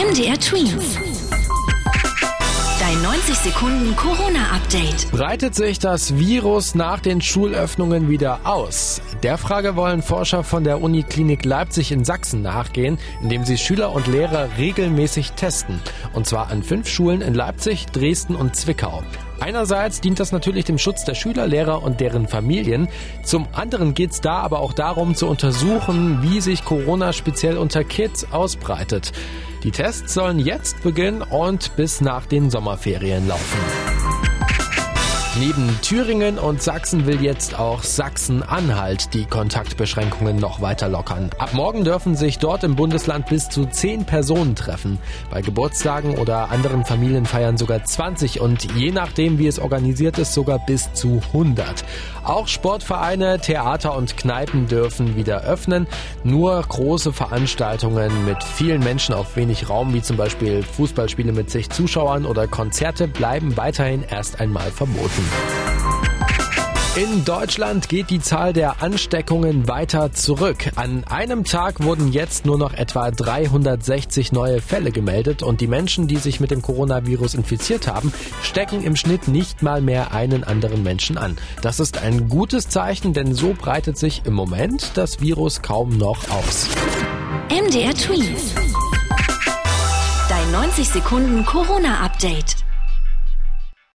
MDR Twins. Dein 90 Sekunden Corona-Update. Breitet sich das Virus nach den Schulöffnungen wieder aus? Der Frage wollen Forscher von der Uniklinik Leipzig in Sachsen nachgehen, indem sie Schüler und Lehrer regelmäßig testen. Und zwar an fünf Schulen in Leipzig, Dresden und Zwickau. Einerseits dient das natürlich dem Schutz der Schüler, Lehrer und deren Familien. Zum anderen geht es da aber auch darum zu untersuchen, wie sich Corona speziell unter Kids ausbreitet. Die Tests sollen jetzt beginnen und bis nach den Sommerferien laufen. Neben Thüringen und Sachsen will jetzt auch Sachsen-Anhalt die Kontaktbeschränkungen noch weiter lockern. Ab morgen dürfen sich dort im Bundesland bis zu zehn Personen treffen. Bei Geburtstagen oder anderen Familienfeiern sogar 20 und je nachdem, wie es organisiert ist, sogar bis zu 100. Auch Sportvereine, Theater und Kneipen dürfen wieder öffnen. Nur große Veranstaltungen mit vielen Menschen auf wenig Raum, wie zum Beispiel Fußballspiele mit sich Zuschauern oder Konzerte, bleiben weiterhin erst einmal verboten. In Deutschland geht die Zahl der Ansteckungen weiter zurück. An einem Tag wurden jetzt nur noch etwa 360 neue Fälle gemeldet und die Menschen, die sich mit dem Coronavirus infiziert haben, stecken im Schnitt nicht mal mehr einen anderen Menschen an. Das ist ein gutes Zeichen, denn so breitet sich im Moment das Virus kaum noch aus. MDR Tweet. Dein 90 Sekunden Corona-Update.